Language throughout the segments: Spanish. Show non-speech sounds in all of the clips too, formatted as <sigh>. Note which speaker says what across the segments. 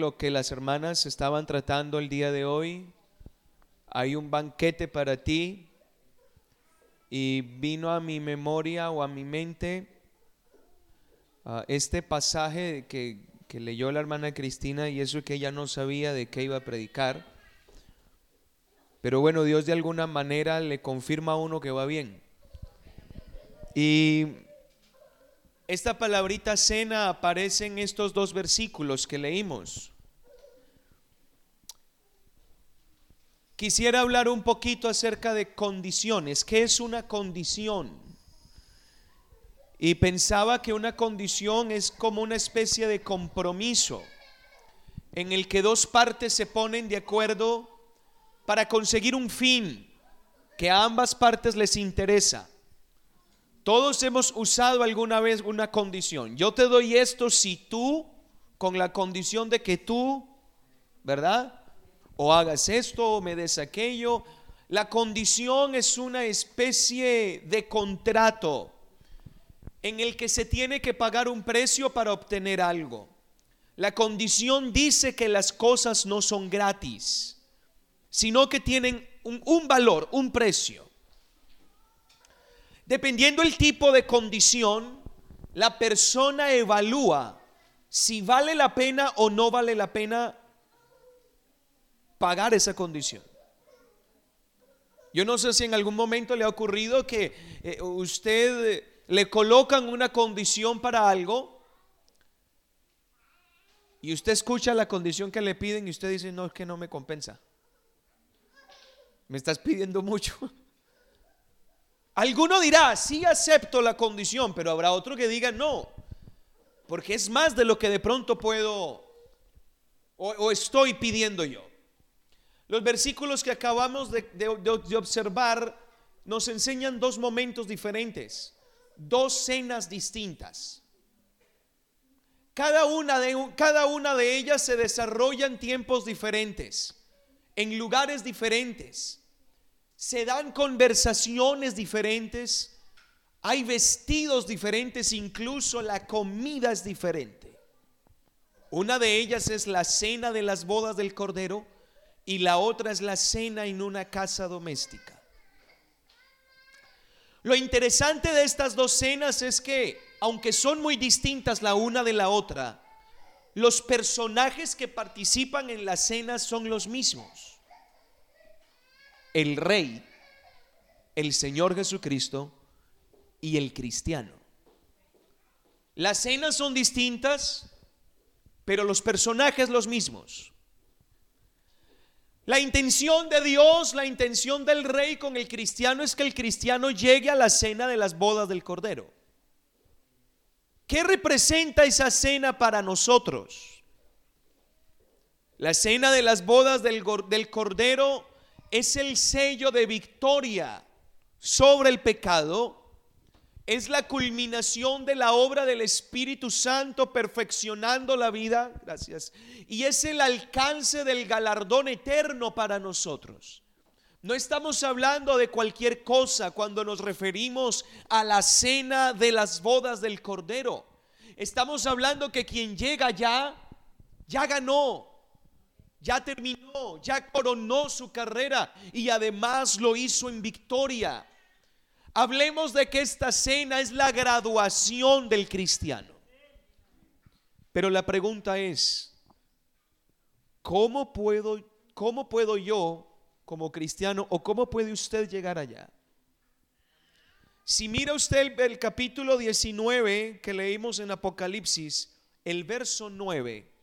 Speaker 1: lo que las hermanas estaban tratando el día de hoy. Hay un banquete para ti y vino a mi memoria o a mi mente ah, este pasaje que, que leyó la hermana Cristina y eso que ella no sabía de qué iba a predicar. Pero bueno, Dios de alguna manera le confirma a uno que va bien. Y esta palabrita cena aparece en estos dos versículos que leímos. Quisiera hablar un poquito acerca de condiciones. ¿Qué es una condición? Y pensaba que una condición es como una especie de compromiso en el que dos partes se ponen de acuerdo para conseguir un fin que a ambas partes les interesa. Todos hemos usado alguna vez una condición. Yo te doy esto si tú, con la condición de que tú, ¿verdad? O hagas esto o me des aquello. La condición es una especie de contrato en el que se tiene que pagar un precio para obtener algo. La condición dice que las cosas no son gratis, sino que tienen un, valor, un precio. Dependiendo el tipo de condición, la persona evalúa si vale la pena o no vale la pena pagar esa condición. Yo no sé si en algún momento le ha ocurrido que eh, usted le colocan una condición para algo y usted escucha la condición que le piden y usted dice, no, es que no me compensa. Me estás pidiendo mucho. <laughs> Alguno dirá, sí acepto la condición, pero habrá otro que diga no, porque es más de lo que de pronto puedo o, estoy pidiendo yo. Los versículos que acabamos de, de observar nos enseñan dos momentos diferentes, dos cenas distintas. Cada una, de, cada una de ellas se desarrolla en tiempos diferentes, en lugares diferentes se dan conversaciones diferentes, hay vestidos diferentes, incluso la comida es diferente. Una de ellas es la cena de las bodas del Cordero y la otra es la cena en una casa doméstica. Lo interesante de estas dos cenas es que, aunque son muy distintas la una de la otra, los personajes que participan en la cena son los mismos el rey, el Señor Jesucristo y el cristiano. Las cenas son distintas, pero los personajes los mismos. La intención de Dios, la intención del rey con el cristiano es que el cristiano llegue a la cena de las bodas del Cordero. ¿Qué representa esa cena para nosotros? La cena de las bodas del, del Cordero es el sello de victoria sobre el pecado, es la culminación de la obra del Espíritu Santo perfeccionando la vida, gracias, y es el alcance del galardón eterno para nosotros. No estamos hablando de cualquier cosa cuando nos referimos a la cena de las bodas del Cordero. Estamos hablando que quien llega ya, ya ganó, ya terminó, ya coronó su carrera y además lo hizo en victoria. Hablemos de que esta cena es la graduación del cristiano. Pero la pregunta es, ¿cómo puedo, cómo puedo yo como cristiano o cómo puede usted llegar allá? Si mira usted el, el capítulo 19 que leímos en Apocalipsis, el verso 9,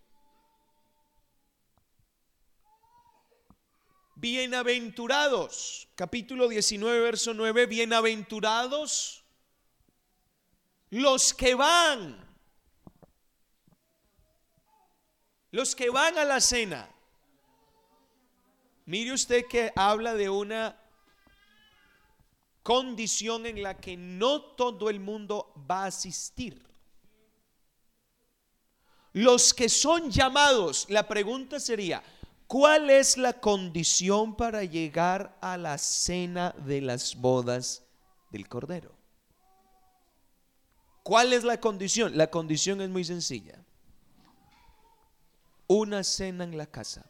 Speaker 1: Bienaventurados, capítulo 19, verso 9, bienaventurados los que van, los que van a la cena. Mire usted que habla de una condición en la que no todo el mundo va a asistir. Los que son llamados, la pregunta sería, ¿Cuál es la condición para llegar a la cena de las bodas del Cordero? ¿Cuál es la condición? La condición es muy sencilla. una cena en la casa.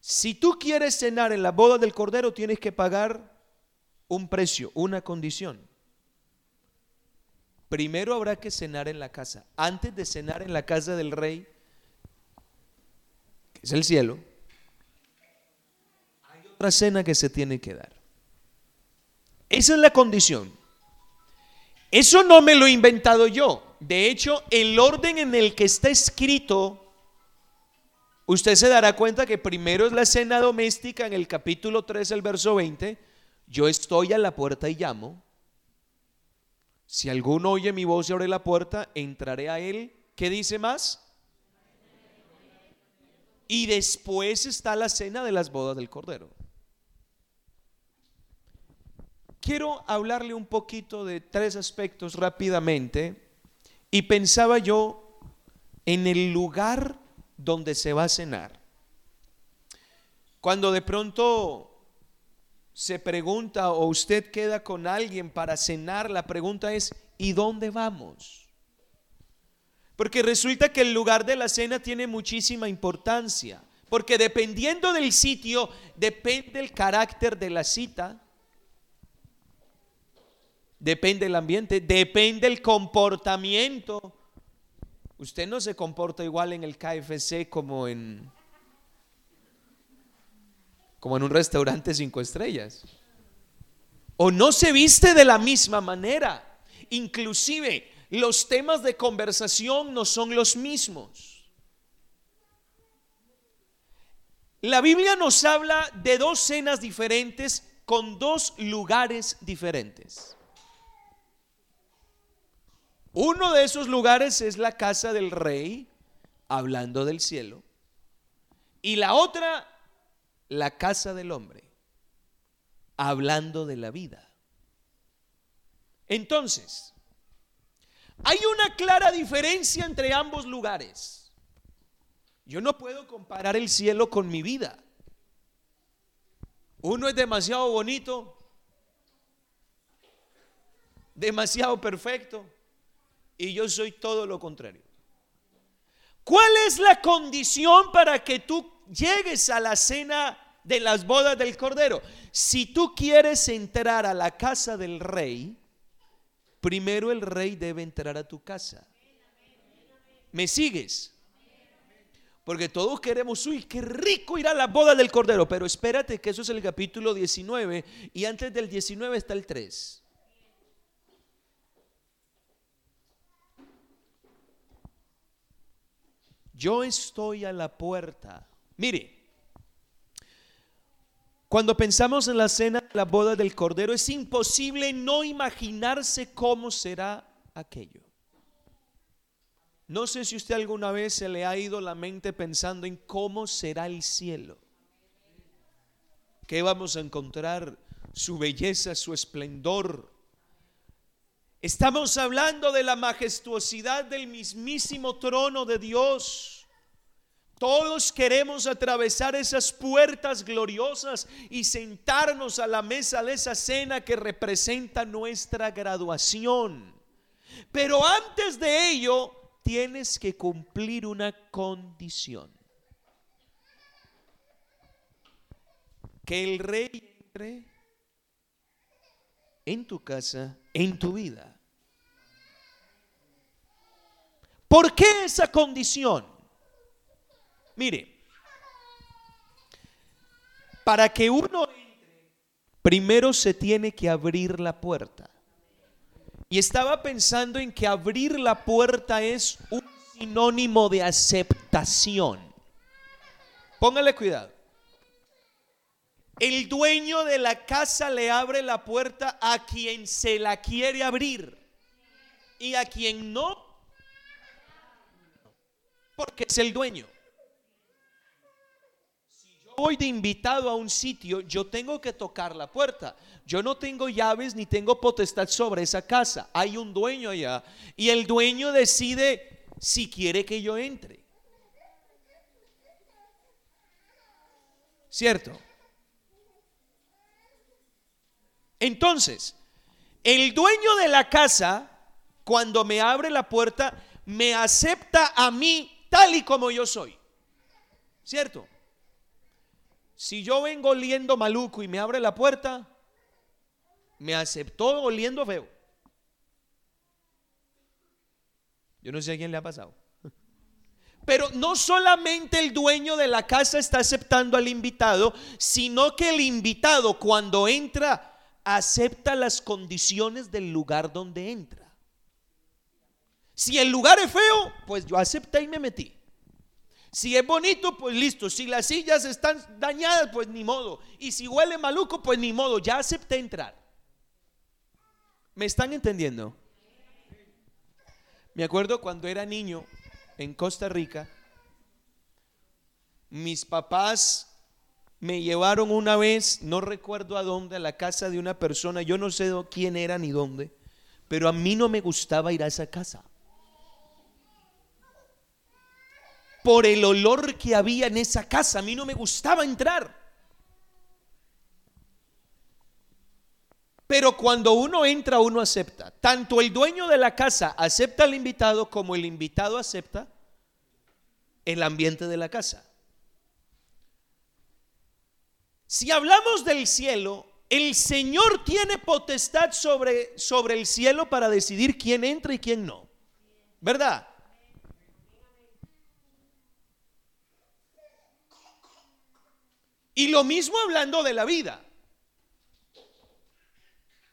Speaker 1: Si tú quieres cenar en la boda del Cordero, tienes que pagar un precio, una condición. Primero habrá que cenar en la casa. Antes de cenar en la casa del rey, es el cielo, hay otra cena que se tiene que dar. Esa es la condición. Eso no me lo he inventado yo. De hecho, el orden en el que está escrito, usted se dará cuenta que primero es la cena doméstica en el capítulo 3, el verso 20. Yo estoy a la puerta y llamo. Si alguno oye mi voz y abre la puerta, entraré a él. ¿Qué dice más? Y después está la cena de las bodas del Cordero. Quiero hablarle un poquito de tres aspectos rápidamente y pensaba yo en el lugar donde se va a cenar. Cuando de pronto se pregunta o usted queda con alguien para cenar, la pregunta es, ¿y dónde vamos? Porque resulta que el lugar de la cena tiene muchísima importancia, porque dependiendo del sitio, depende el carácter de la cita, depende el ambiente, depende el comportamiento. Usted no se comporta igual en el KFC como en como en un restaurante cinco estrellas. O no se viste de la misma manera. Inclusive los temas de conversación no son los mismos. La Biblia nos habla de dos cenas diferentes con dos lugares diferentes. Uno de esos lugares es la casa del rey, hablando del cielo. Y la otra la casa del hombre, hablando de la vida. Entonces, hay una clara diferencia entre ambos lugares. Yo no puedo comparar el cielo con mi vida. Uno es demasiado bonito, demasiado perfecto, y yo soy todo lo contrario. ¿Cuál es la condición para que tú llegues a la cena de las bodas del Cordero. Si tú quieres entrar a la casa del rey, primero el rey debe entrar a tu casa. ¿Me sigues? Porque todos queremos, uy, qué rico ir a la boda del Cordero, pero espérate que eso es el capítulo 19 y antes del 19 está el 3. Yo estoy a la puerta. Mire, cuando pensamos en la cena de la boda del Cordero, es imposible no imaginarse cómo será aquello. No sé si usted alguna vez se le ha ido la mente pensando en cómo será el cielo. ¿Qué vamos a encontrar? Su belleza, su esplendor. Estamos hablando de la majestuosidad del mismísimo trono de Dios todos queremos atravesar esas puertas gloriosas y sentarnos a la mesa de esa cena que representa nuestra graduación. Pero antes de ello, tienes que cumplir una condición. Que el rey entre en tu casa, en tu vida. ¿Por qué esa condición? Mire, para que uno entre, primero se tiene que abrir la puerta. Y estaba pensando en que abrir la puerta es un sinónimo de aceptación. Póngale cuidado. El dueño de la casa le abre la puerta a quien se la quiere abrir y a quien no, porque es el dueño voy de invitado a un sitio, yo tengo que tocar la puerta. Yo no tengo llaves ni tengo potestad sobre esa casa. Hay un dueño allá y el dueño decide si quiere que yo entre. ¿Cierto? Entonces, el dueño de la casa, cuando me abre la puerta, me acepta a mí tal y como yo soy. ¿Cierto? Si yo vengo oliendo maluco y me abre la puerta, me aceptó oliendo feo. Yo no sé a quién le ha pasado. Pero no solamente el dueño de la casa está aceptando al invitado, sino que el invitado cuando entra acepta las condiciones del lugar donde entra. Si el lugar es feo, pues yo acepté y me metí. Si es bonito, pues listo. Si las sillas están dañadas, pues ni modo. Y si huele maluco, pues ni modo. Ya acepté entrar. ¿Me están entendiendo? Me acuerdo cuando era niño en Costa Rica, mis papás me llevaron una vez, no recuerdo a dónde, a la casa de una persona, yo no sé quién era ni dónde, pero a mí no me gustaba ir a esa casa. Por el olor que había en esa casa, a mí no me gustaba entrar. Pero cuando uno entra, uno acepta. Tanto el dueño de la casa acepta al invitado como el invitado acepta el ambiente de la casa. Si hablamos del cielo, el Señor tiene potestad sobre, sobre el cielo para decidir quién entra y quién no. ¿Verdad? Y lo mismo hablando de la vida.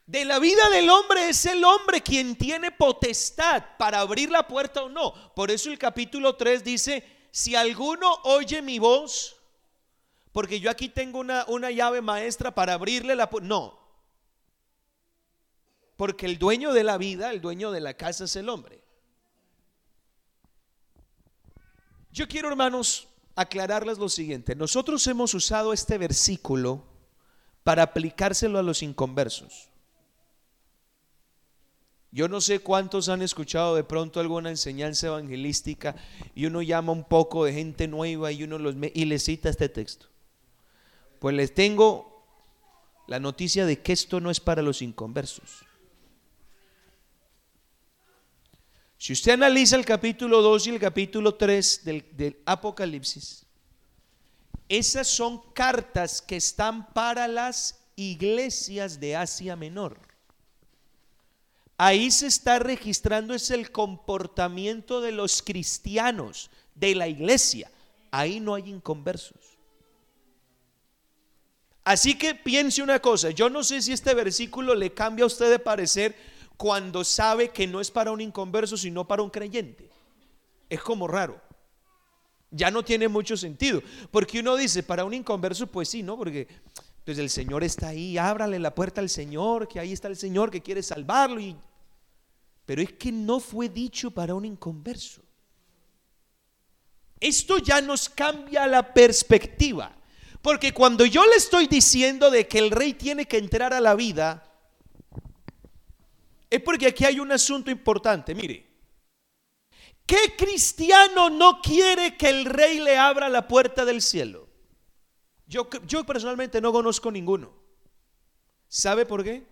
Speaker 1: De la vida del hombre es el hombre quien tiene potestad para abrir la puerta o no. Por eso el capítulo 3 dice, si alguno oye mi voz, porque yo aquí tengo una, una llave maestra para abrirle la puerta. No. Porque el dueño de la vida, el dueño de la casa es el hombre. Yo quiero, hermanos, aclararles lo siguiente. Nosotros hemos usado este versículo para aplicárselo a los inconversos. Yo no sé cuántos han escuchado de pronto alguna enseñanza evangelística y uno llama un poco de gente nueva y uno los y les cita este texto. Pues les tengo la noticia de que esto no es para los inconversos. Si usted analiza el capítulo 2 y el capítulo 3 del, del Apocalipsis, esas son cartas que están para las iglesias de Asia Menor. Ahí se está registrando es el comportamiento de los cristianos, de la iglesia. Ahí no hay inconversos. Así que piense una cosa, yo no sé si este versículo le cambia a usted de parecer cuando sabe que no es para un inconverso, sino para un creyente. Es como raro. Ya no tiene mucho sentido. Porque uno dice, para un inconverso, pues sí, ¿no? Porque pues el Señor está ahí, ábrale la puerta al Señor, que ahí está el Señor que quiere salvarlo y pero es que no fue dicho para un inconverso. Esto ya nos cambia la perspectiva. Porque cuando yo le estoy diciendo de que el rey tiene que entrar a la vida, es porque aquí hay un asunto importante. Mire, ¿qué cristiano no quiere que el rey le abra la puerta del cielo? Yo, personalmente no conozco ninguno. ¿Sabe por qué?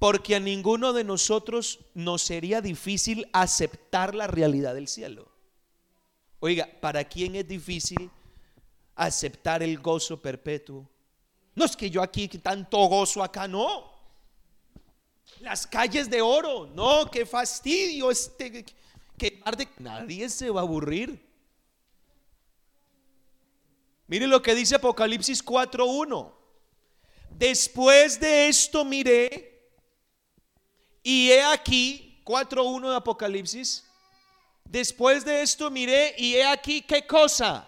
Speaker 1: porque a ninguno de nosotros nos sería difícil aceptar la realidad del cielo. Oiga, ¿para quién es difícil aceptar el gozo perpetuo? No es que yo aquí tanto gozo acá, no. Las calles de oro, no, qué fastidio este que nadie se va a aburrir. Mire lo que dice Apocalipsis 4:1. Después de esto miré y he aquí, 4.1 de Apocalipsis, después de esto miré y he aquí qué cosa.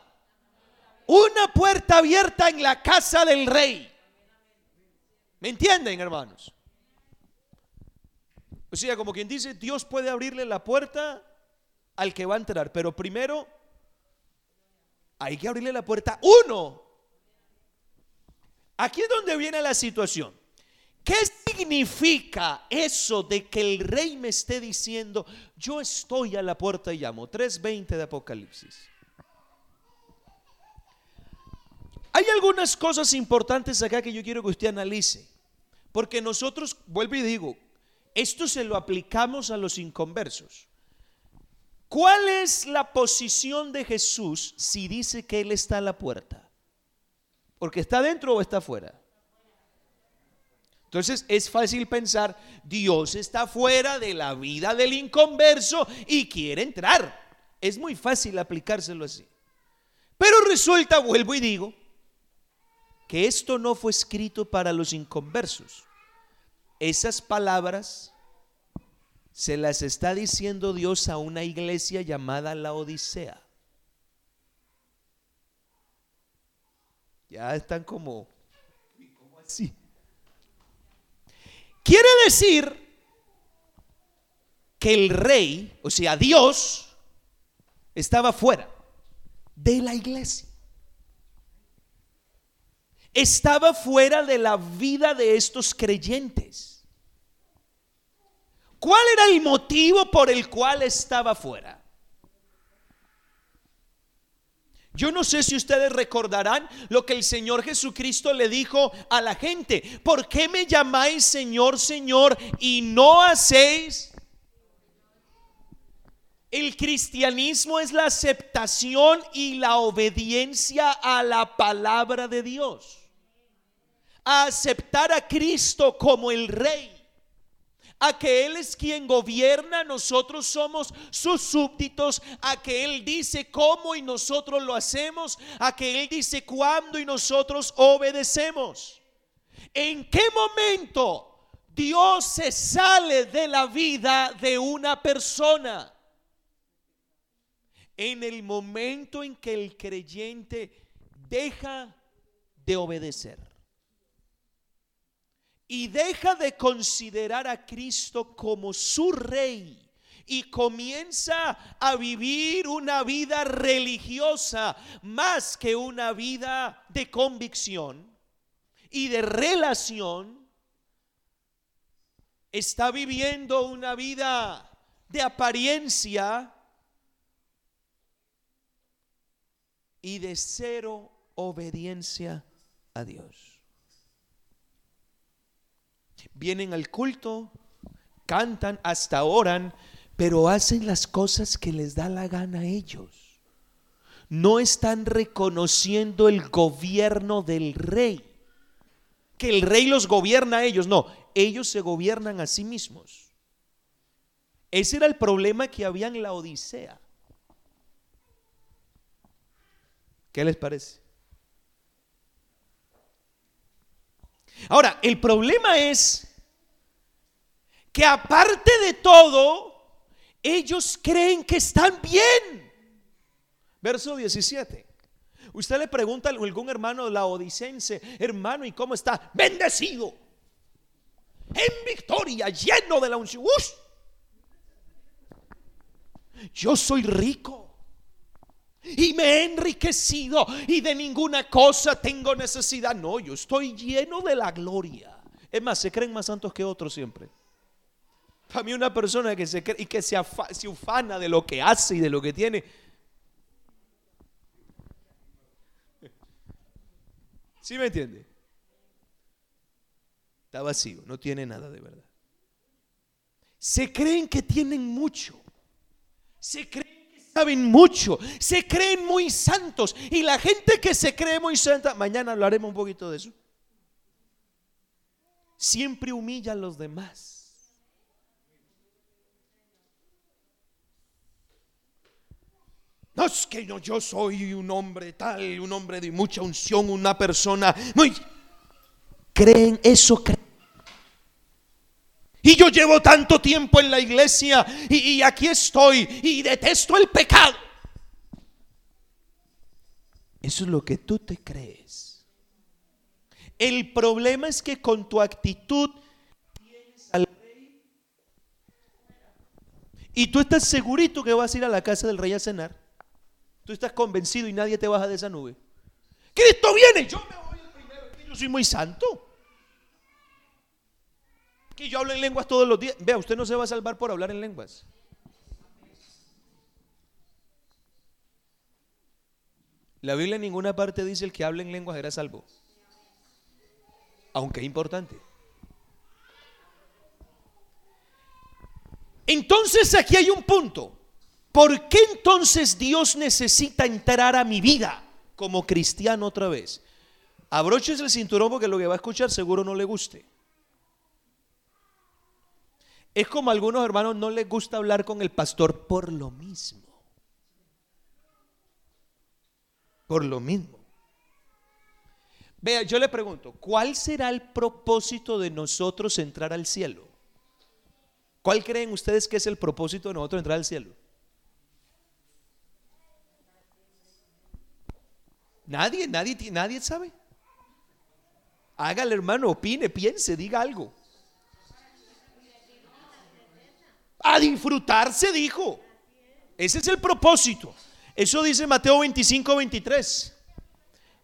Speaker 1: Una puerta abierta en la casa del rey. ¿Me entienden, hermanos? O sea, como quien dice, Dios puede abrirle la puerta al que va a entrar, pero primero hay que abrirle la puerta uno. Aquí es donde viene la situación. ¿Qué significa eso de que el rey me esté diciendo, yo estoy a la puerta y llamo? 3.20 de Apocalipsis. Hay algunas cosas importantes acá que yo quiero que usted analice. Porque nosotros, vuelvo y digo, esto se lo aplicamos a los inconversos. ¿Cuál es la posición de Jesús si dice que Él está a la puerta? ¿Porque está dentro o está afuera? Entonces es fácil pensar, Dios está fuera de la vida del inconverso y quiere entrar. Es muy fácil aplicárselo así. Pero resulta, vuelvo y digo, que esto no fue escrito para los inconversos. Esas palabras se las está diciendo Dios a una iglesia llamada la Odisea. Ya están como, ¿cómo así? Quiere decir que el rey, o sea, Dios, estaba fuera de la iglesia. Estaba fuera de la vida de estos creyentes. ¿Cuál era el motivo por el cual estaba fuera? Yo no sé si ustedes recordarán lo que el Señor Jesucristo le dijo a la gente. ¿Por qué me llamáis Señor, Señor y no hacéis? El cristianismo es la aceptación y la obediencia a la palabra de Dios. A aceptar a Cristo como el Rey a que Él es quien gobierna, nosotros somos sus súbditos, a que Él dice cómo y nosotros lo hacemos, a que Él dice cuándo y nosotros obedecemos. ¿En qué momento Dios se sale de la vida de una persona? En el momento en que el creyente deja de obedecer y deja de considerar a Cristo como su rey y comienza a vivir una vida religiosa más que una vida de convicción y de relación, está viviendo una vida de apariencia y de cero obediencia a Dios vienen al culto, cantan, hasta oran, pero hacen las cosas que les da la gana a ellos. No están reconociendo el gobierno del rey. Que el rey los gobierna a ellos. No, ellos se gobiernan a sí mismos. Ese era el problema que había en la Odisea. ¿Qué les parece? Ahora, el problema es que aparte de todo, ellos creen que están bien. Verso 17. Usted le pregunta a algún hermano laodicense, hermano, ¿y cómo está? Bendecido. En victoria, lleno de la unción. Yo soy rico y me he enriquecido y de ninguna cosa tengo necesidad. No, yo estoy lleno de la gloria. Es más, se creen más santos que otros siempre. Para mí una persona que se cree y que se, ufana de lo que hace y de lo que tiene. ¿Sí me entiende? Está vacío, no tiene nada de verdad. Se creen que tienen mucho. Se creen saben mucho, se creen muy santos. Y la gente que se cree muy santa, mañana hablaremos un poquito de eso, siempre humilla a los demás. No es que no, yo soy un hombre tal, un hombre de mucha unción, una persona muy... Creen eso, creen y yo llevo tanto tiempo en la iglesia y, aquí estoy y detesto el pecado. Eso es lo que tú te crees. El problema es que con tu actitud tienes al rey y tú estás segurito que vas a ir a la casa del rey a cenar. Tú estás convencido y nadie te baja de esa nube. Cristo viene, yo me voy el primero, yo soy muy santo que yo hablo en lenguas todos los días. Vea, usted no se va a salvar por hablar en lenguas. La Biblia en ninguna parte dice el que habla en lenguas era salvo. Aunque es importante. Entonces aquí hay un punto. ¿Por qué entonces Dios necesita entrar a mi vida como cristiano otra vez? Abroches el cinturón porque lo que va a escuchar seguro no le guste. Es como a algunos hermanos no les gusta hablar con el pastor por lo mismo. Por lo mismo. Vea, yo le pregunto, ¿cuál será el propósito de nosotros entrar al cielo? ¿Cuál creen ustedes que es el propósito de nosotros entrar al cielo? Nadie, nadie, nadie sabe. Hágale, hermano, opine, piense, diga algo. A disfrutarse, dijo. Ese es el propósito. Eso dice Mateo 25, 23.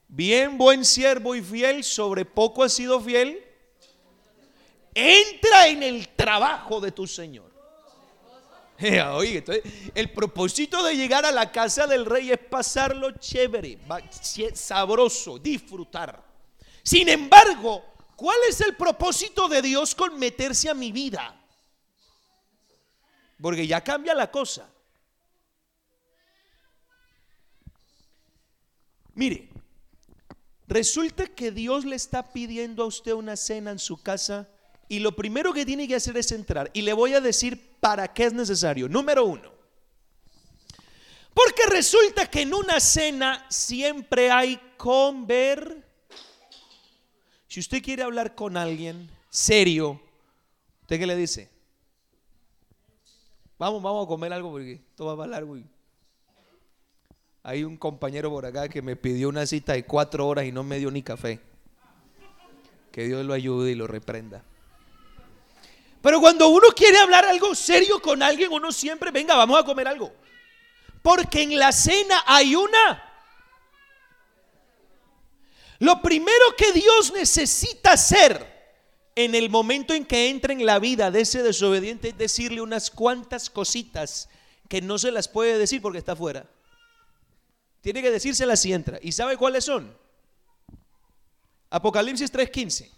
Speaker 1: Bien, buen siervo y fiel, sobre poco has sido fiel. Entra en el trabajo de tu Señor. <laughs> Oye, el propósito de llegar a la casa del rey es pasarlo chévere, sabroso, disfrutar. Sin embargo, ¿cuál es el propósito de Dios con meterse a mi vida? Porque ya cambia la cosa. Mire, resulta que Dios le está pidiendo a usted una cena en su casa y lo primero que tiene que hacer es entrar. Y le voy a decir para qué es necesario. Número uno. Porque resulta que en una cena siempre hay conver. Si usted quiere hablar con alguien serio, ¿usted qué le dice? Vamos, vamos a comer algo porque esto va hablar largo. Hay un compañero por acá que me pidió una cita de cuatro horas y no me dio ni café. Que Dios lo ayude y lo reprenda. Pero cuando uno quiere hablar algo serio con alguien, uno siempre, venga, vamos a comer algo. Porque en la cena hay una. Lo primero que Dios necesita hacer en el momento en que entra en la vida de ese desobediente es decirle unas cuantas cositas que no se las puede decir porque está afuera. Tiene que decírselas si entra. ¿Y sabe cuáles son? Apocalipsis 3:15.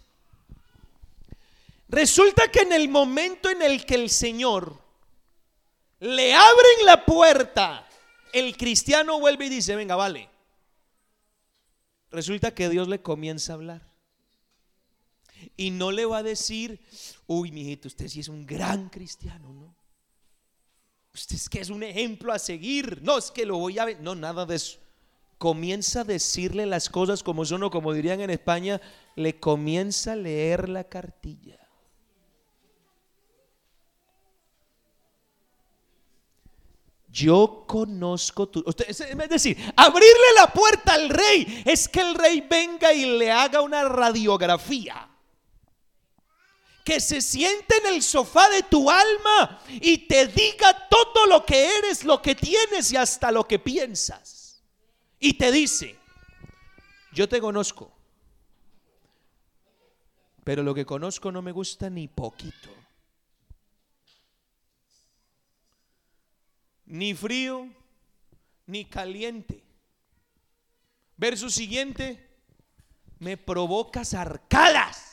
Speaker 1: Resulta que en el momento en el que el Señor le abren la puerta, el cristiano vuelve y dice, venga, vale. Resulta que Dios le comienza a hablar. Y no le va a decir, uy, mijito, usted sí es un gran cristiano, ¿no? Usted es que es un ejemplo a seguir. No, es que lo voy a ver. No, nada de eso. Comienza a decirle las cosas como son o como dirían en España, le comienza a leer la cartilla. Yo conozco tu... es decir, abrirle la puerta al rey es que el rey venga y le haga una radiografía. Que se siente en el sofá de tu alma y te diga todo lo que eres, lo que tienes y hasta lo que piensas. Y te dice, yo te conozco, pero lo que conozco no me gusta ni poquito. ni frío, ni caliente. Verso siguiente, me provocas arcadas.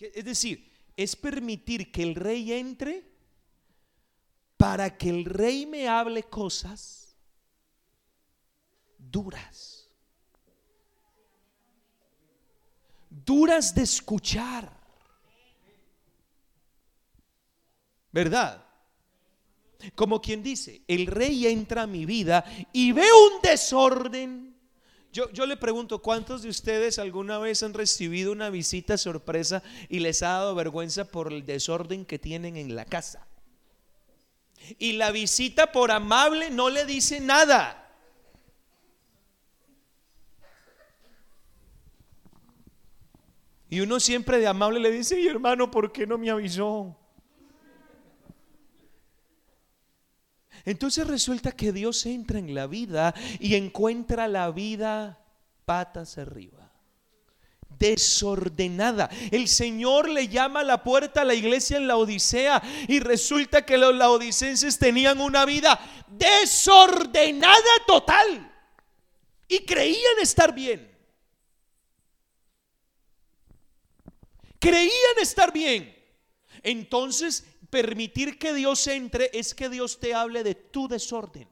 Speaker 1: Es decir, es permitir que el rey entre para que el rey me hable cosas duras. Duras de escuchar. ¿Verdad? Como quien dice, el rey entra a mi vida y ve un desorden. Yo, yo, le pregunto, ¿cuántos de ustedes alguna vez han recibido una visita sorpresa y les ha dado vergüenza por el desorden que tienen en la casa? Y la visita por amable no le dice nada. Y uno siempre de amable le dice, y hermano, ¿por qué no me avisó? Entonces resulta que Dios entra en la vida y encuentra la vida patas arriba desordenada. El Señor le llama a la puerta a la iglesia en la Odisea y resulta que los laodicenses tenían una vida desordenada total y creían estar bien. Creían estar bien. Entonces permitir que Dios entre es que Dios te hable de tu desorden.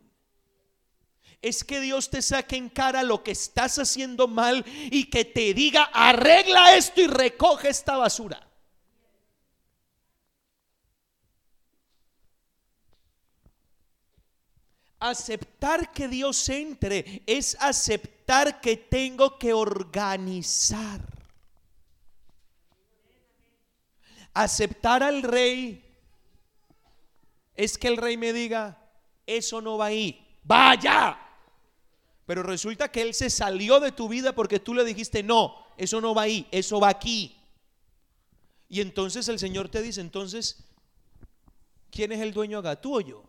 Speaker 1: Es que Dios te saque en cara lo que estás haciendo mal y que te diga, arregla esto y recoge esta basura. Aceptar que Dios entre es aceptar que tengo que organizar. Aceptar al rey es que el rey me diga, eso no va ahí, vaya. Pero resulta que él se salió de tu vida porque tú le dijiste, no, eso no va ahí, eso va aquí. Y entonces el Señor te dice, entonces, ¿quién es el dueño acá? ¿Tú o yo?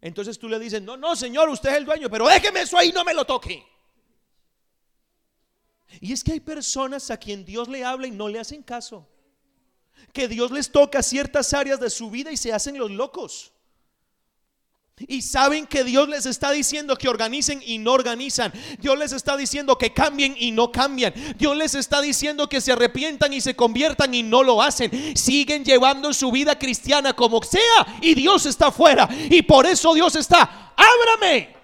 Speaker 1: Entonces tú le dices, no, no, Señor, usted es el dueño, pero déjeme eso ahí, no me lo toque. Y es que hay personas a quien Dios le habla y no le hacen caso. Que Dios les toca ciertas áreas de su vida y se hacen los locos. Y saben que Dios les está diciendo que organicen y no organizan. Dios les está diciendo que cambien y no cambian. Dios les está diciendo que se arrepientan y se conviertan y no lo hacen. Siguen llevando su vida cristiana como sea y Dios está fuera. Y por eso Dios está, ábrame.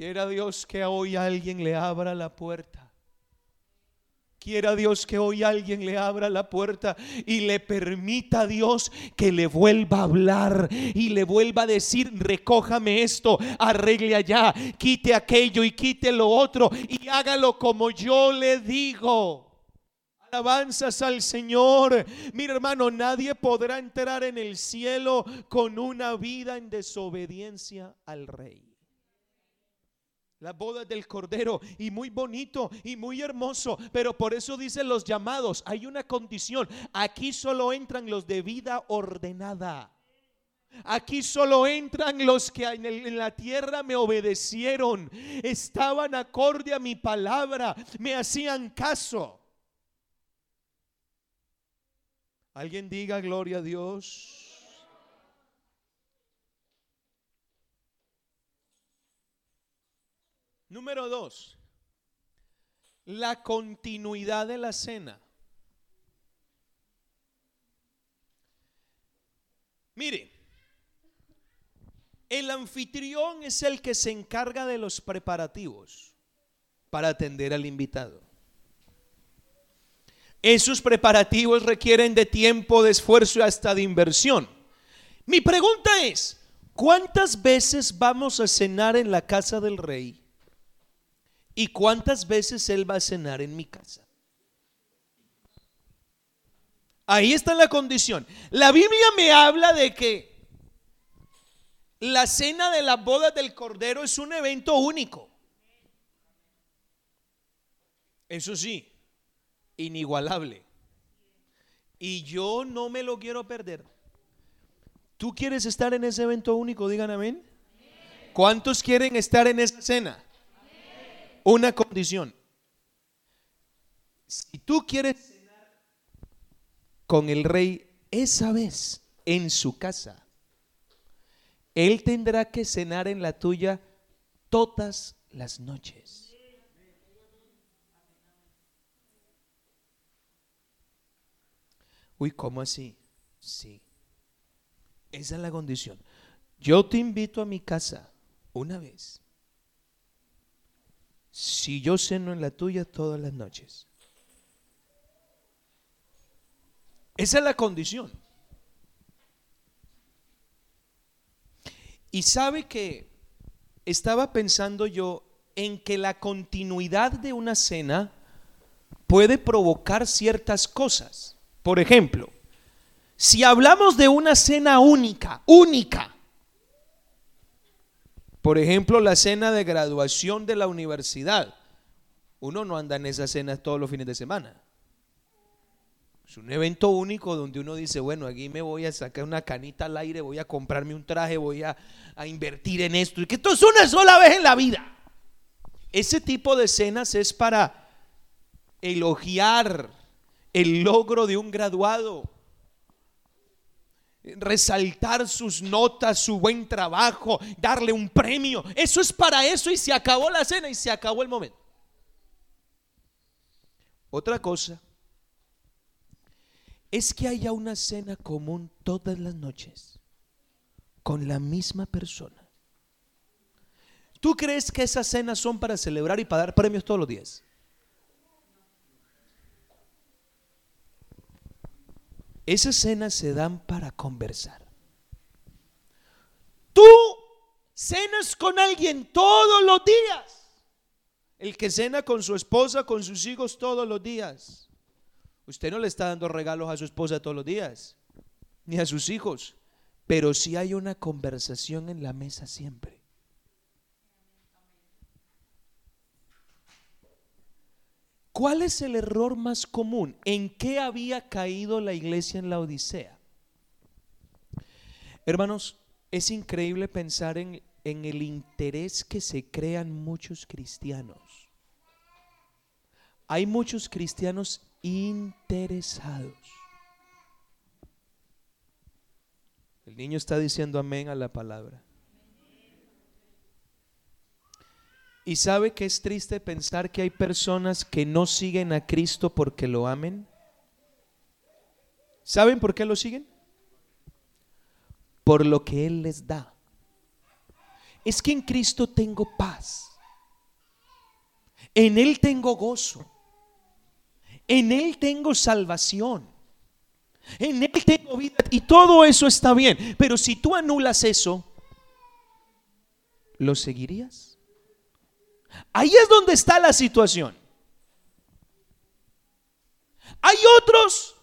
Speaker 1: Quiera Dios que hoy alguien le abra la puerta Quiera Dios que hoy alguien le abra la puerta y le permita a Dios que le vuelva a hablar y le vuelva a decir, recójame esto, arregle allá, quite aquello y quite lo otro y hágalo como yo le digo. Alabanzas al Señor. Mi hermano, nadie podrá entrar en el cielo con una vida en desobediencia al Rey la boda del Cordero y muy bonito y muy hermoso, pero por eso dicen los llamados, hay una condición, aquí solo entran los de vida ordenada. Aquí solo entran los que en, la tierra me obedecieron, estaban acorde a mi palabra, me hacían caso. Alguien diga gloria a Dios. Número dos, la continuidad de la cena. Mire, el anfitrión es el que se encarga de los preparativos para atender al invitado. Esos preparativos requieren de tiempo, de esfuerzo y hasta de inversión. Mi pregunta es, ¿cuántas veces vamos a cenar en la casa del rey ¿Y cuántas veces Él va a cenar en mi casa? Ahí está la condición. La Biblia me habla de que la cena de la boda del Cordero es un evento único. Eso sí, inigualable. Y yo no me lo quiero perder. ¿Tú quieres estar en ese evento único? Digan amén. ¿Cuántos quieren estar en esa cena? Una condición. Si tú quieres cenar con el rey esa vez en su casa, él tendrá que cenar en la tuya todas las noches. Uy, ¿cómo así? Sí. Esa es la condición. Yo te invito a mi casa una vez si yo ceno en la tuya todas las noches. Esa es la condición. Y sabe que estaba pensando yo en que la continuidad de una cena puede provocar ciertas cosas. Por ejemplo, si hablamos de una cena única, única, por ejemplo, la cena de graduación de la universidad. Uno no anda en esa cena todos los fines de semana. Es un evento único donde uno dice, bueno, aquí me voy a sacar una canita al aire, voy a comprarme un traje, voy a, invertir en esto. Y que esto es una sola vez en la vida. Ese tipo de cenas es para elogiar el logro de un graduado resaltar sus notas, su buen trabajo, darle un premio. Eso es para eso y se acabó la cena y se acabó el momento. Otra cosa es que haya una cena común todas las noches con la misma persona. ¿Tú crees que esas cenas son para celebrar y para dar premios todos los días? Esas cenas se dan para conversar. Tú cenas con alguien todos los días. El que cena con su esposa, con sus hijos todos los días. Usted no le está dando regalos a su esposa todos los días, ni a sus hijos, pero sí hay una conversación en la mesa siempre. ¿Cuál es el error más común? ¿En qué había caído la iglesia en la Odisea? Hermanos, es increíble pensar en, en el interés que se crean muchos cristianos. Hay muchos cristianos interesados. El niño está diciendo amén a la palabra. Y sabe que es triste pensar que hay personas que no siguen a Cristo porque lo amen. ¿Saben por qué lo siguen? Por lo que Él les da. Es que en Cristo tengo paz. En Él tengo gozo. En Él tengo salvación. En Él tengo vida. Y todo eso está bien. Pero si tú anulas eso, ¿lo seguirías? Ahí es donde está la situación. Hay otros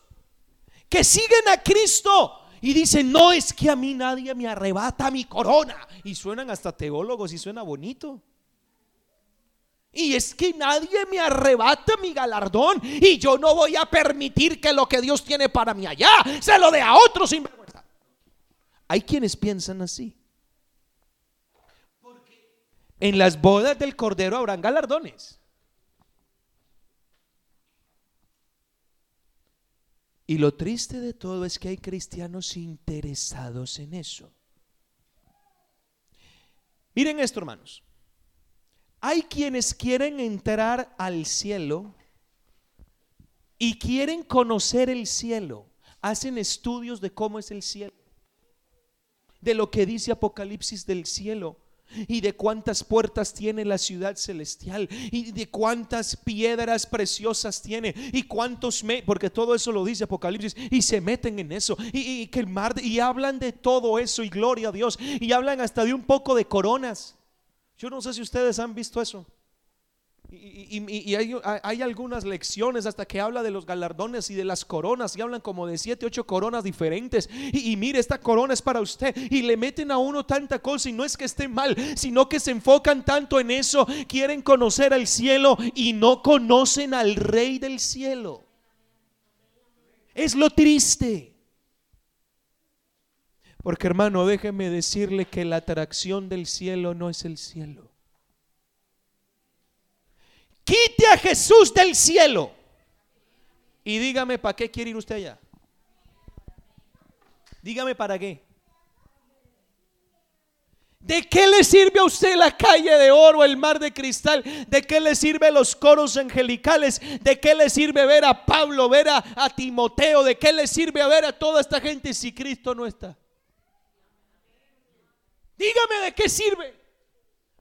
Speaker 1: que siguen a Cristo y dicen, no es que a mí nadie me arrebata mi corona. Y suenan hasta teólogos y suena bonito. Y es que nadie me arrebata mi galardón y yo no voy a permitir que lo que Dios tiene para mí allá se lo dé a otros sin vergüenza. Hay quienes piensan así. En las bodas del Cordero habrán galardones. Y lo triste de todo es que hay cristianos interesados en eso. Miren esto, hermanos. Hay quienes quieren entrar al cielo y quieren conocer el cielo. Hacen estudios de cómo es el cielo, de lo que dice Apocalipsis del cielo y de cuántas puertas tiene la ciudad celestial y de cuántas piedras preciosas tiene y cuántos me porque todo eso lo dice Apocalipsis y se meten en eso y, que el mar y hablan de todo eso y gloria a Dios y hablan hasta de un poco de coronas. Yo no sé si ustedes han visto eso y, hay, algunas lecciones hasta que habla de los galardones y de las coronas y hablan como de siete, ocho coronas diferentes. Y, mire, esta corona es para usted. Y le meten a uno tanta cosa y no es que esté mal, sino que se enfocan tanto en eso. Quieren conocer al cielo y no conocen al rey del cielo. Es lo triste. Porque hermano, déjeme decirle que la atracción del cielo no es el cielo. Quite a Jesús del cielo. Y dígame, ¿para qué quiere ir usted allá? Dígame, ¿para qué? ¿De qué le sirve a usted la calle de oro, el mar de cristal? ¿De qué le sirve los coros angelicales? ¿De qué le sirve ver a Pablo, ver a, a Timoteo? ¿De qué le sirve a ver a toda esta gente si Cristo no está? Dígame de qué sirve.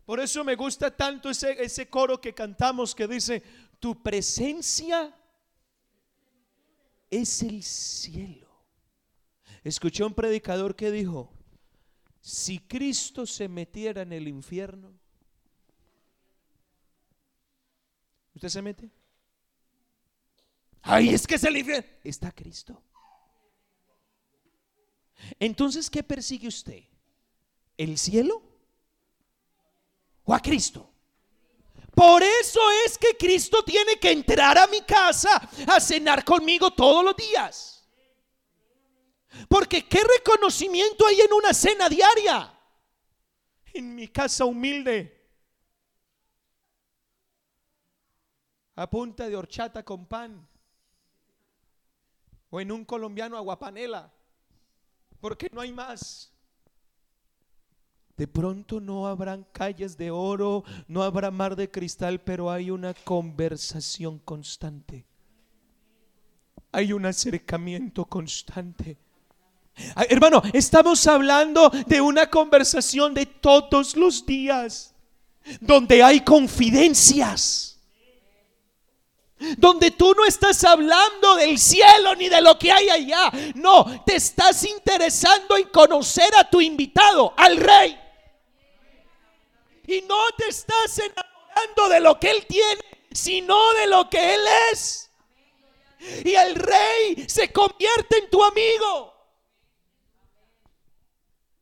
Speaker 1: Por eso me gusta tanto ese, ese coro que cantamos que dice, tu presencia es el cielo. Escuché un predicador que dijo, si Cristo se metiera en el infierno, ¿usted se mete? Ay, es que es el infierno. Está Cristo. Entonces, ¿qué persigue usted? ¿El cielo? O a Cristo. Por eso es que Cristo tiene que entrar a mi casa a cenar conmigo todos los días. Porque qué reconocimiento hay en una cena diaria. En mi casa humilde. A punta de horchata con pan. O en un colombiano aguapanela. Porque no hay más. De pronto no habrán calles de oro, no habrá mar de cristal, pero hay una conversación constante hay un acercamiento constante. Hermano, estamos hablando de una conversación de todos los días, donde hay confidencias donde tú no estás hablando del cielo ni de lo que hay allá. No, te estás interesando en conocer a tu invitado, al rey. Y no te estás enamorando de lo que él tiene, sino de lo que él es. Y el rey se convierte en tu amigo.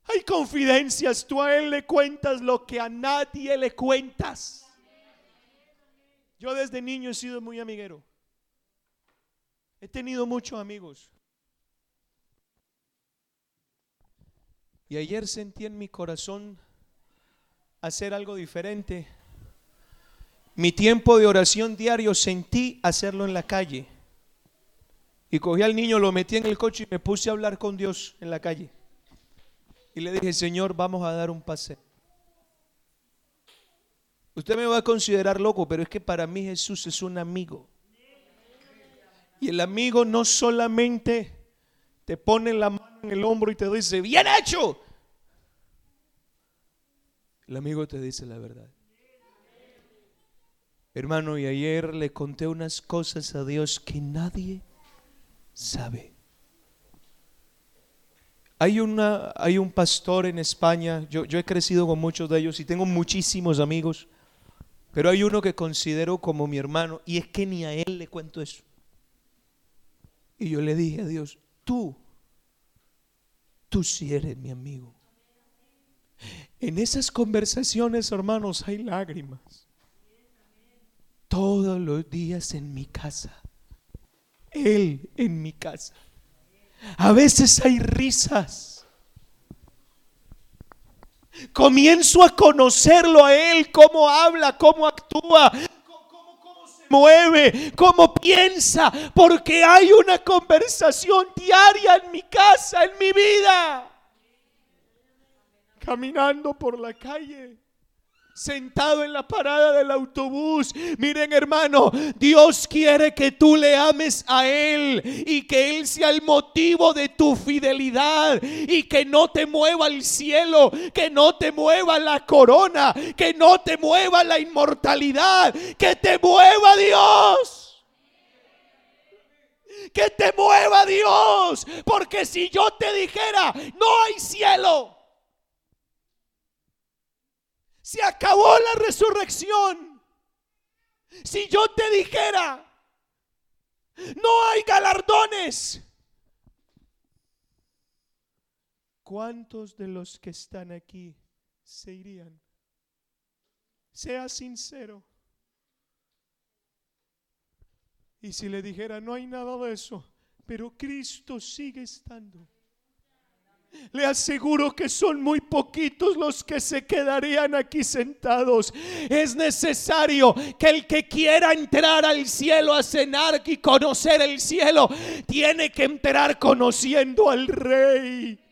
Speaker 1: Hay confidencias, tú a él le cuentas lo que a nadie le cuentas. Yo desde niño he sido muy amiguero. He tenido muchos amigos. Y ayer sentí en mi corazón hacer algo diferente. Mi tiempo de oración diario sentí hacerlo en la calle. Y cogí al niño, lo metí en el coche y me puse a hablar con Dios en la calle. Y le dije, Señor, vamos a dar un paseo. Usted me va a considerar loco, pero es que para mí Jesús es un amigo. Y el amigo no solamente te pone la mano en el hombro y te dice, bien hecho. El amigo te dice la verdad. Hermano, y ayer le conté unas cosas a Dios que nadie sabe. Hay, una, hay un pastor en España, yo, yo he crecido con muchos de ellos y tengo muchísimos amigos. Pero hay uno que considero como mi hermano y es que ni a él le cuento eso. Y yo le dije a Dios, tú, tú sí eres mi amigo. En esas conversaciones, hermanos, hay lágrimas. Todos los días en mi casa. Él en mi casa. A veces hay risas. Comienzo a conocerlo a Él, cómo habla, cómo actúa, cómo, se mueve, cómo piensa, porque hay una conversación diaria en mi casa, en mi vida. Caminando por la calle sentado en la parada del autobús. Miren hermano, Dios quiere que tú le ames a Él y que Él sea el motivo de tu fidelidad y que no te mueva el cielo, que no te mueva la corona, que no te mueva la inmortalidad, que te mueva Dios que te mueva Dios. Porque si yo te dijera, no hay cielo, se acabó la resurrección. Si yo te dijera, no hay galardones. ¿Cuántos de los que están aquí se irían? Sea sincero. Y si le dijera, no hay nada de eso, pero Cristo sigue estando. Le aseguro que son muy poquitos los que se quedarían aquí sentados. Es necesario que el que quiera entrar al cielo a cenar y conocer el cielo, tiene que entrar conociendo al rey.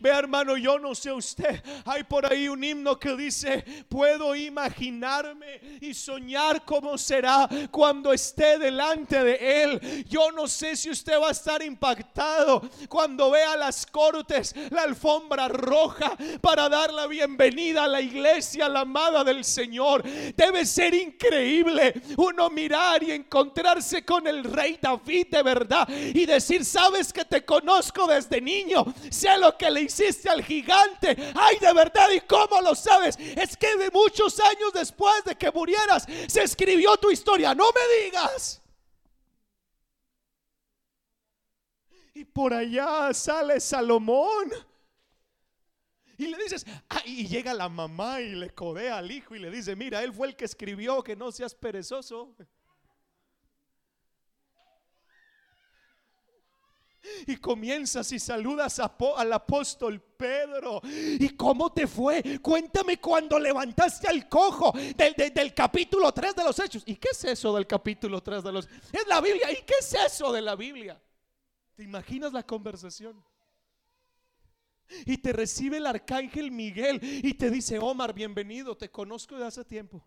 Speaker 1: Ve hermano, yo no sé usted, hay por ahí un himno que dice, puedo imaginarme y soñar cómo será cuando esté delante de él. Yo no sé si usted va a estar impactado cuando vea las cortes, la alfombra roja para dar la bienvenida a la iglesia, la amada del Señor. Debe ser increíble uno mirar y encontrarse con el rey David de verdad y decir, sabes que te conozco desde niño, sé lo que le hiciste al gigante. Ay, de verdad, ¿y cómo lo sabes? Es que de muchos años después de que murieras, se escribió tu historia. No me digas. Y por allá sale Salomón. Y le dices, y llega la mamá y le codea al hijo y le dice, mira, él fue el que escribió que no seas perezoso. Y comienzas y saludas al apóstol Pedro. ¿Y cómo te fue? Cuéntame cuando levantaste al cojo del, del, capítulo 3 de los Hechos. ¿Y qué es eso del capítulo 3 de los Es la Biblia. ¿Y qué es eso de la Biblia? ¿Te imaginas la conversación? Y te recibe el arcángel Miguel y te dice, Omar, bienvenido, te conozco de hace tiempo.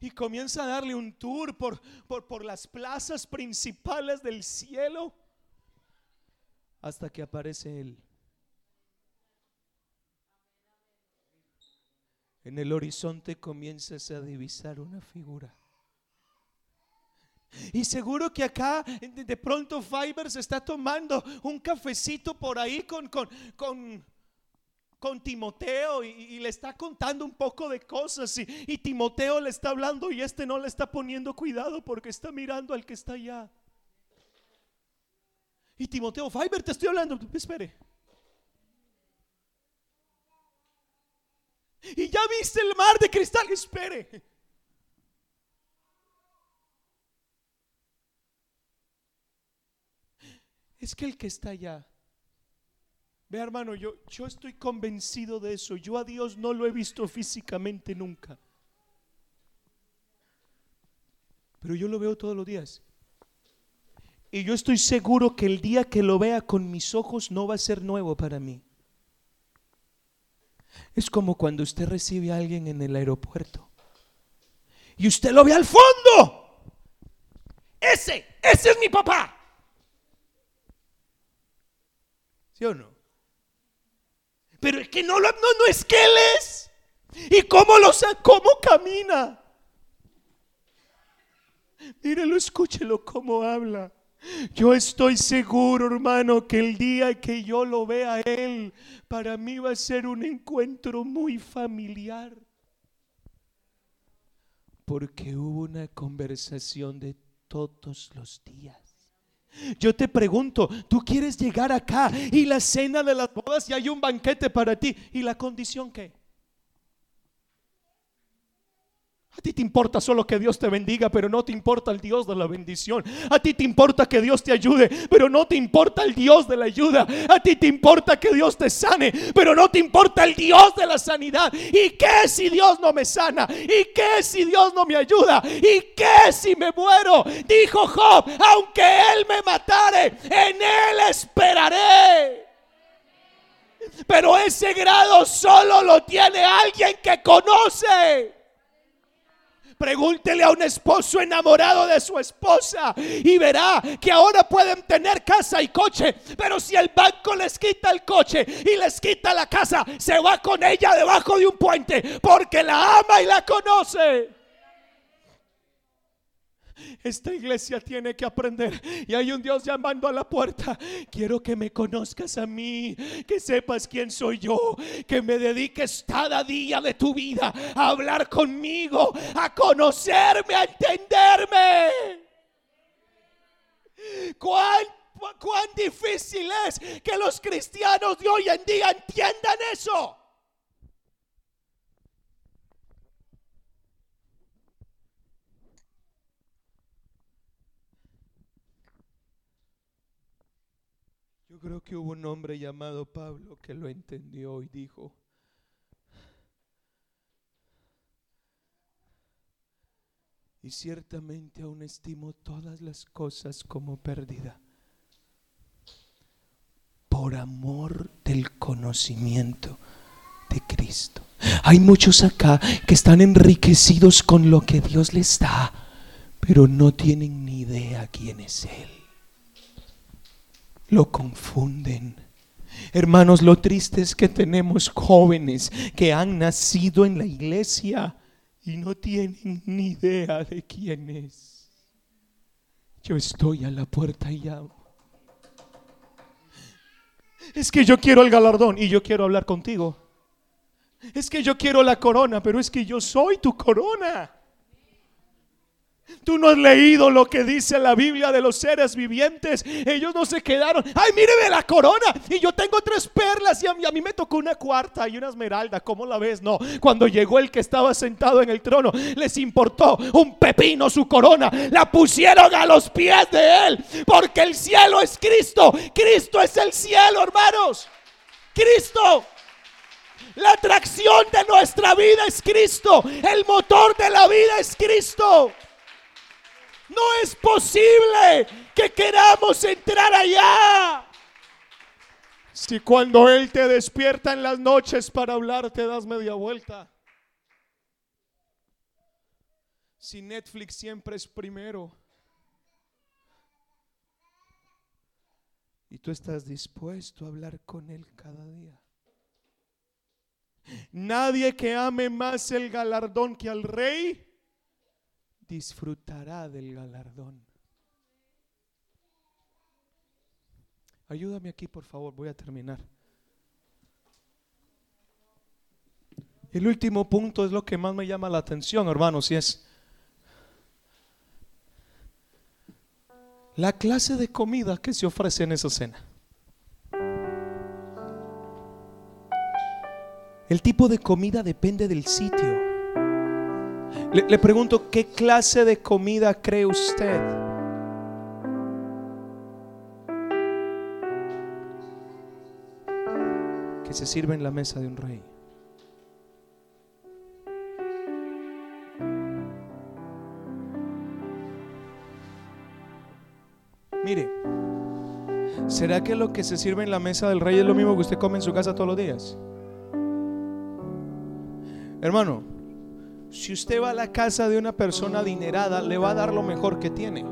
Speaker 1: Y comienza a darle un tour por, por, por las plazas principales del cielo hasta que aparece él. En el horizonte comienzas a divisar una figura. Y seguro que acá de pronto Fiverr se está tomando un cafecito por ahí con, con, con, con Timoteo y, le está contando un poco de cosas y, y Timoteo le está hablando y este no le está poniendo cuidado porque está mirando al que está allá. Y Timoteo, Fiverr, te estoy hablando, espere. Y ya viste el mar de cristal, espere. Es que el que está allá, ve hermano, yo, yo estoy convencido de eso. Yo a Dios no lo he visto físicamente nunca. Pero yo lo veo todos los días. Y yo estoy seguro que el día que lo vea con mis ojos no va a ser nuevo para mí. Es como cuando usted recibe a alguien en el aeropuerto y usted lo ve al fondo. Ese, ese es mi papá. ¿Sí o no? Pero es que no, no, no es que él es. ¿Y cómo lo? ¿Cómo camina? Mírelo, escúchelo cómo habla. Yo estoy seguro, hermano, que el día que yo lo vea a él, para mí va a ser un encuentro muy familiar. Porque hubo una conversación de todos los días. Yo te pregunto, ¿tú quieres llegar acá y la cena de las bodas y hay un banquete para ti? ¿Y la condición qué? A ti te importa solo que Dios te bendiga, pero no te importa el Dios de la bendición. A ti te importa que Dios te ayude, pero no te importa el Dios de la ayuda. A ti te importa que Dios te sane, pero no te importa el Dios de la sanidad. ¿Y qué si Dios no me sana? ¿Y qué si Dios no me ayuda? ¿Y qué si me muero? Dijo Job, aunque Él me matare, en Él esperaré. Pero ese grado solo lo tiene alguien que conoce. Pregúntele a un esposo enamorado de su esposa y verá que ahora pueden tener casa y coche, pero si el banco les quita el coche y les quita la casa, se va con ella debajo de un puente porque la ama y la conoce. Esta iglesia tiene que aprender. Y hay un Dios llamando a la puerta. Quiero que me conozcas a mí, que sepas quién soy yo, que me dediques cada día de tu vida a hablar conmigo, a conocerme, a entenderme. ¿Cuán, cuán difícil es que los cristianos de hoy en día entiendan eso? Creo que hubo un hombre llamado Pablo que lo entendió y dijo, y ciertamente aún estimo todas las cosas como pérdida por amor del conocimiento de Cristo. Hay muchos acá que están enriquecidos con lo que Dios les da, pero no tienen ni idea quién es Él lo confunden. Hermanos, lo triste es que tenemos jóvenes que han nacido en la iglesia y no tienen ni idea de quién es. Yo estoy a la puerta y llamo. Es que yo quiero el galardón y yo quiero hablar contigo. Es que yo quiero la corona, pero es que yo soy tu corona. Tú no has leído lo que dice la Biblia de los seres vivientes. Ellos no se quedaron. Ay, míreme la corona. Y yo tengo tres perlas y a mí, me tocó una cuarta y una esmeralda. ¿Cómo la ves? No. Cuando llegó el que estaba sentado en el trono, les importó un pepino su corona. La pusieron a los pies de él. Porque el cielo es Cristo. Cristo es el cielo, hermanos. Cristo. La atracción de nuestra vida es Cristo. El motor de la vida es Cristo. No es posible que queramos entrar allá. Si cuando Él te despierta en las noches para hablar te das media vuelta.
Speaker 2: Si Netflix siempre es primero. Y tú estás dispuesto a hablar con Él cada día. Nadie que ame más el galardón que al rey disfrutará del galardón. Ayúdame aquí, por favor, voy a terminar. El último punto es lo que más me llama la atención, hermanos, y es la clase de comida que se ofrece en esa cena. El tipo de comida depende del sitio. Le, pregunto, ¿qué clase de comida cree usted? Que se sirve en la mesa de un rey. Mire, ¿será que lo que se sirve en la mesa del rey es lo mismo que usted come en su casa todos los días? Hermano, si usted va a la casa de una persona adinerada, le va a dar lo mejor que tiene.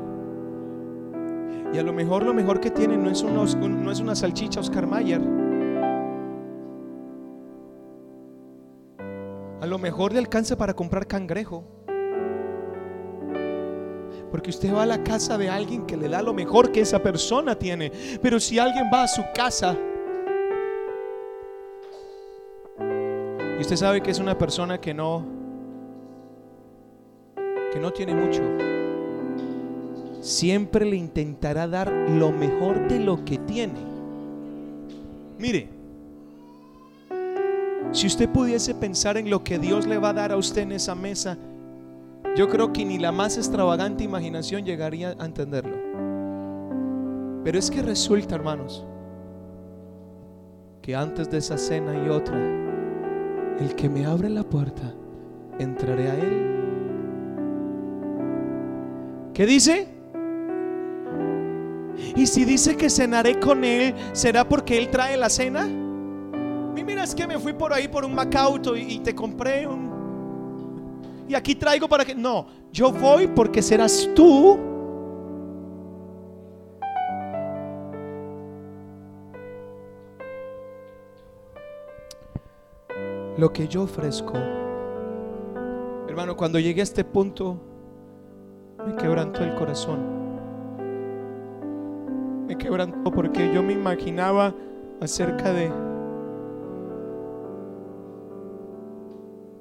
Speaker 2: Y a lo mejor lo mejor que tiene no es, unos- no es una salchicha Oscar Mayer. A lo mejor le alcanza para comprar cangrejo. Porque usted va a la casa de alguien que le da lo mejor que esa persona tiene. Pero si alguien va a su casa y usted sabe que es una persona que no que no tiene mucho, siempre le intentará dar lo mejor de lo que tiene. Mire, si usted pudiese pensar en lo que Dios le va a dar a usted en esa mesa, yo creo que ni la más extravagante imaginación llegaría a entenderlo. Pero es que resulta, hermanos, que antes de esa cena y otra, el que me abre la puerta, entraré a él. ¿Qué dice? Y si dice que cenaré con él, ¿será porque él trae la cena? Y mira, es que me fui por ahí por un macauto y, y te compré un... Y aquí traigo para que... No, yo voy porque serás tú. Lo que yo ofrezco. Hermano, cuando llegué a este punto, me quebrantó el corazón. Me quebrantó porque yo me imaginaba acerca de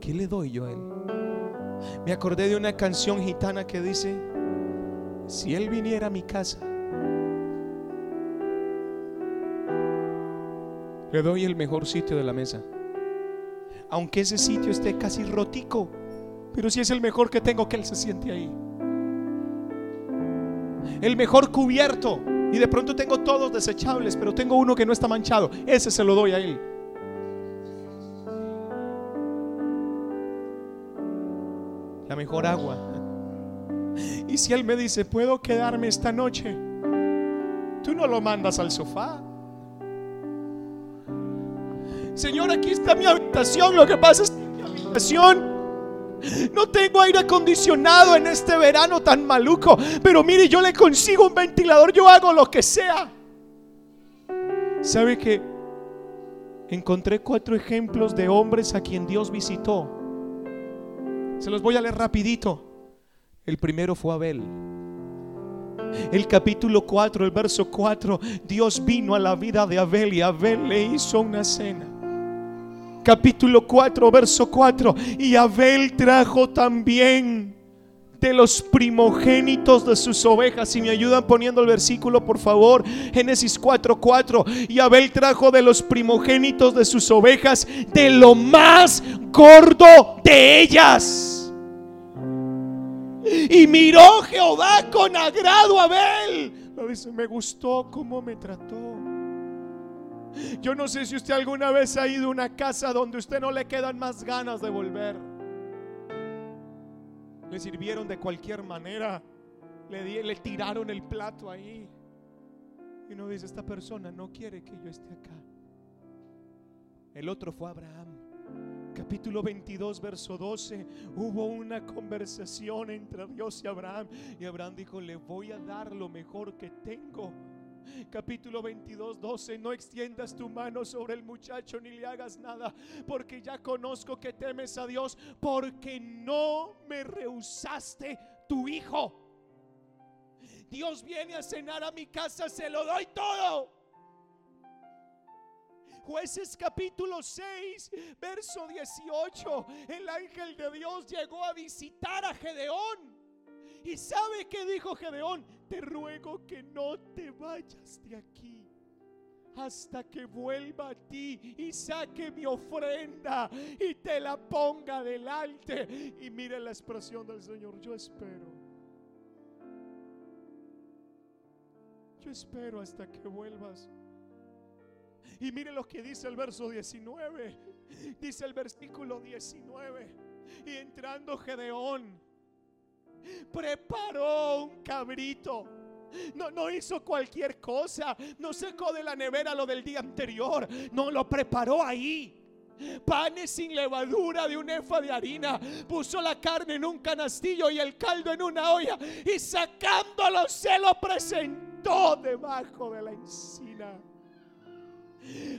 Speaker 2: ¿qué le doy yo a él? Me acordé de una canción gitana que dice, si él viniera a mi casa, le doy el mejor sitio de la mesa. Aunque ese sitio esté casi rotico, pero si es el mejor que tengo, que él se siente ahí. El mejor cubierto. Y de pronto tengo todos desechables, pero tengo uno que no está manchado. Ese se lo doy a él. La mejor agua. <laughs> Y si él me dice, puedo quedarme esta noche, tú no lo mandas al sofá. Señor, aquí está mi habitación. Lo que pasa es que mi habitación no tengo aire acondicionado en este verano tan maluco. Pero mire, yo le consigo un ventilador, yo hago lo que sea. ¿Sabe que encontré cuatro ejemplos de hombres a quien Dios visitó? Se los voy a leer rapidito. El primero fue Abel. El capítulo 4, el verso 4, Dios vino a la vida de Abel y Abel le hizo una cena capítulo 4, verso 4. Y Abel trajo también de los primogénitos de sus ovejas. Si me ayudan poniendo el versículo, por favor. Génesis 4, 4. Y Abel trajo de los primogénitos de sus ovejas de lo más gordo de ellas. Y miró Jehová con agrado a Abel. Me gustó cómo me trató. Yo no sé si usted alguna vez ha ido a una casa donde usted no le quedan más ganas de volver. Le sirvieron de cualquier manera. Le, le tiraron el plato ahí. Y uno dice, esta persona no quiere que yo esté acá. El otro fue Abraham. capítulo 22, verso 12, hubo una conversación entre Dios y Abraham. Y Abraham dijo, le voy a dar lo mejor que tengo. Capítulo 22, 12, no extiendas tu mano sobre el muchacho ni le hagas nada, porque ya conozco que temes a Dios, porque no me rehusaste tu hijo. Dios viene a cenar a mi casa, se lo doy todo. Jueces capítulo 6, verso 18. El ángel de Dios llegó a visitar a Gedeón. ¿Y sabe qué dijo Gedeón? Te ruego que no te vayas de aquí hasta que vuelva a ti y saque mi ofrenda y te la ponga delante. Y mire la expresión del Señor, yo espero. Yo espero hasta que vuelvas. Y mire lo que dice el verso 19. Dice el versículo 19. Y entrando Gedeón, preparó un cabrito. No, no hizo cualquier cosa. No secó de la nevera lo del día anterior. No lo preparó ahí. Panes sin levadura de un efa de harina. Puso la carne en un canastillo y el caldo en una olla. Y sacándolo se lo presentó debajo de la encina.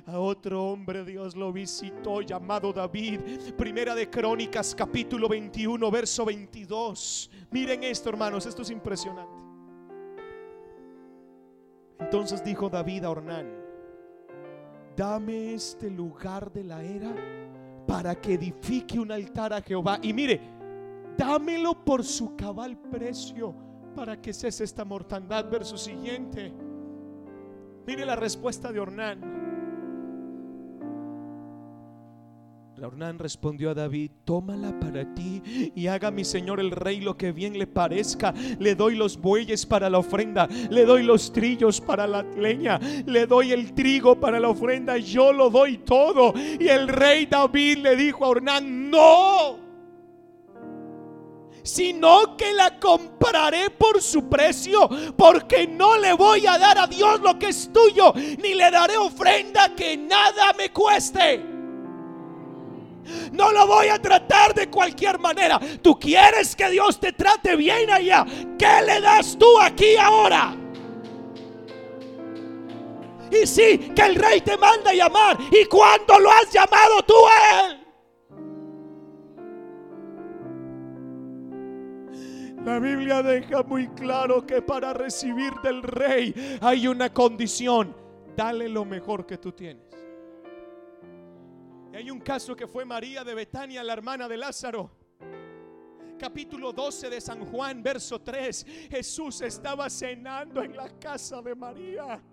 Speaker 2: A otro hombre Dios lo visitó llamado David. Primera de Crónicas capítulo 21 verso 22. Miren esto hermanos, esto es impresionante. Entonces dijo David a Ornán, dame este lugar de la era para que edifique un altar a Jehová. Y mire, dámelo por su cabal precio para que cese esta mortandad. Verso siguiente. Mire la respuesta de Ornán. Ornán respondió a David, tómala para ti y haga mi señor el rey lo que bien le parezca. Le doy los bueyes para la ofrenda, le doy los trillos para la leña, le doy el trigo para la ofrenda, yo lo doy todo. Y el rey David le dijo a Ornán, no, sino que la compraré por su precio, porque no le voy a dar a Dios lo que es tuyo, ni le daré ofrenda que nada me cueste. No lo voy a tratar de cualquier manera. Tú quieres que Dios te trate bien allá. ¿Qué le das tú aquí ahora? Y sí, que el rey te manda a llamar. ¿Y cuando lo has llamado tú a él? La Biblia deja muy claro que para recibir del rey hay una condición. Dale lo mejor que tú tienes. Hay un caso que fue María de Betania, la hermana de Lázaro. Capítulo 12 de San Juan, verso 3. Jesús estaba cenando en la casa de María.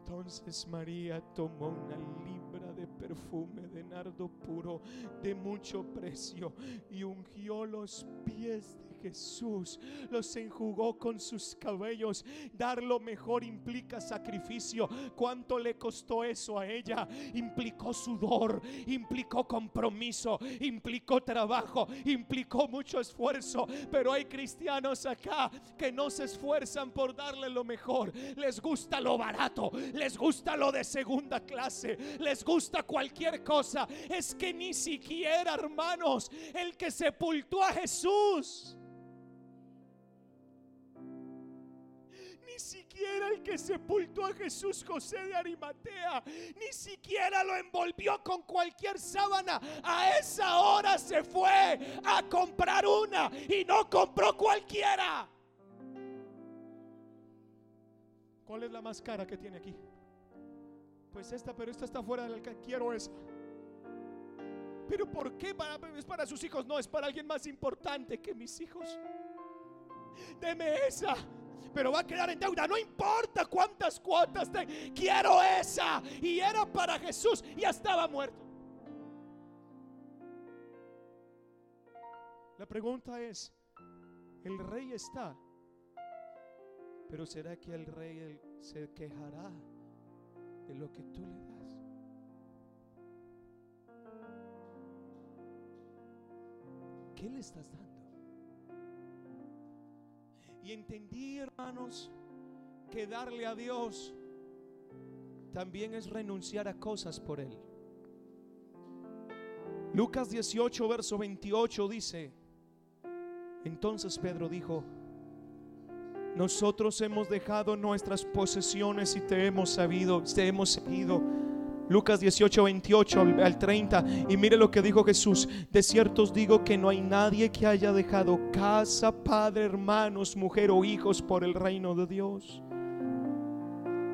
Speaker 2: Entonces María tomó una libra de perfume de nardo puro de mucho precio y ungió los pies de Jesús, los enjugó con sus cabellos. Dar lo mejor implica sacrificio. ¿Cuánto le costó eso a ella? Implicó sudor, implicó compromiso, implicó trabajo, implicó mucho esfuerzo. Pero hay cristianos acá que no se esfuerzan por darle lo mejor. Les gusta lo barato les gusta lo de segunda clase, les gusta cualquier cosa. Es que ni siquiera, hermanos, el que sepultó a Jesús, siquiera el que sepultó a Jesús José de Arimatea, ni siquiera lo envolvió con cualquier sábana. A esa hora se fue a comprar una y no compró cualquiera. ¿Cuál es la más cara que tiene aquí? Pues esta, pero esta está fuera del que quiero esa. Pero ¿por qué? es para sus hijos, no, es para alguien más importante que mis hijos. Deme esa, pero va a quedar en deuda. No importa cuántas cuotas te quiero esa. Y era para Jesús, ya estaba muerto. La pregunta es, el rey está, pero ¿será que el rey se quejará de lo que tú le das? ¿Qué le estás dando? Y entendí, hermanos, que darle a Dios también es renunciar a cosas por Él. Lucas 18, verso 28 dice, entonces Pedro dijo, nosotros hemos dejado nuestras posesiones y te hemos sabido, te hemos seguido. Lucas 18, 28 al 30. Y mire lo que dijo Jesús. De cierto os digo que no hay nadie que haya dejado casa, padre, hermanos, mujer o hijos por el reino de Dios.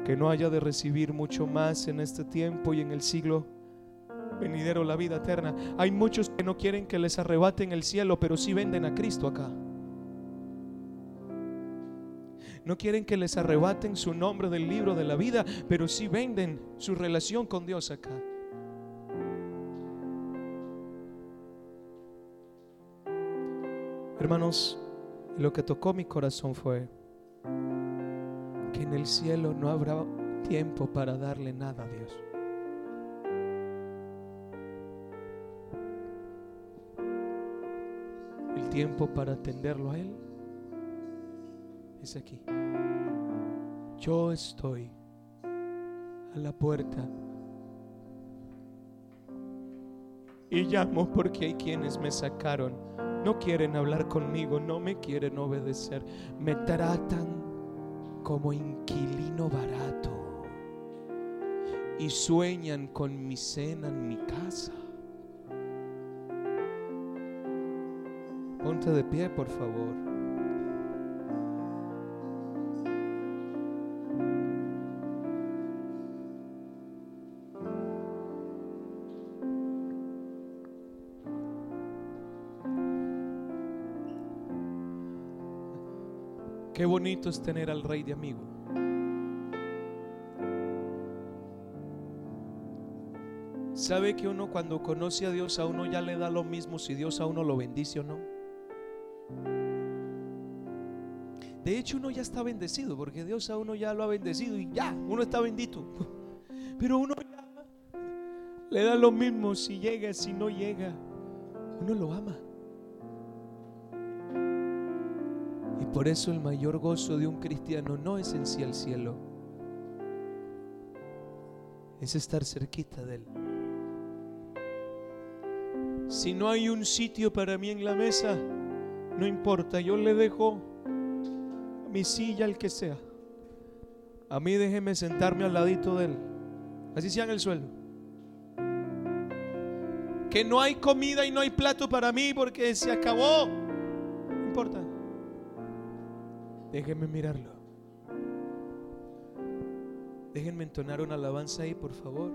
Speaker 2: Que no haya de recibir mucho más en este tiempo y en el siglo venidero la vida eterna. Hay muchos que no quieren que les arrebaten el cielo, pero sí venden a Cristo acá. No quieren que les arrebaten su nombre del libro de la vida, pero sí venden su relación con Dios acá. Hermanos, lo que tocó mi corazón fue que en el cielo no habrá tiempo para darle nada a Dios. El tiempo para atenderlo a Él aquí. Yo estoy a la puerta y llamo porque hay quienes me sacaron. No quieren hablar conmigo, no me quieren obedecer. Me tratan como inquilino barato y sueñan con mi cena en mi casa. Ponte de pie, por favor. Bonito es tener al rey de amigo. ¿Sabe que uno cuando conoce a Dios a uno ya le da lo mismo si Dios a uno lo bendice o no? De hecho uno ya está bendecido porque Dios a uno ya lo ha bendecido y ya, uno está bendito. <laughs> Pero uno le da lo mismo si llega, si no llega. Uno lo ama. Por eso el mayor gozo de un cristiano no es en sí el cielo, es estar cerquita de Él. Si no hay un sitio para mí en la mesa, no importa, yo le dejo mi silla al que sea. A mí déjeme sentarme al ladito de Él. Así sea en el suelo. Que no hay comida y no hay plato para mí porque se acabó. No importa. Déjenme mirarlo. Déjenme entonar una alabanza ahí, por favor.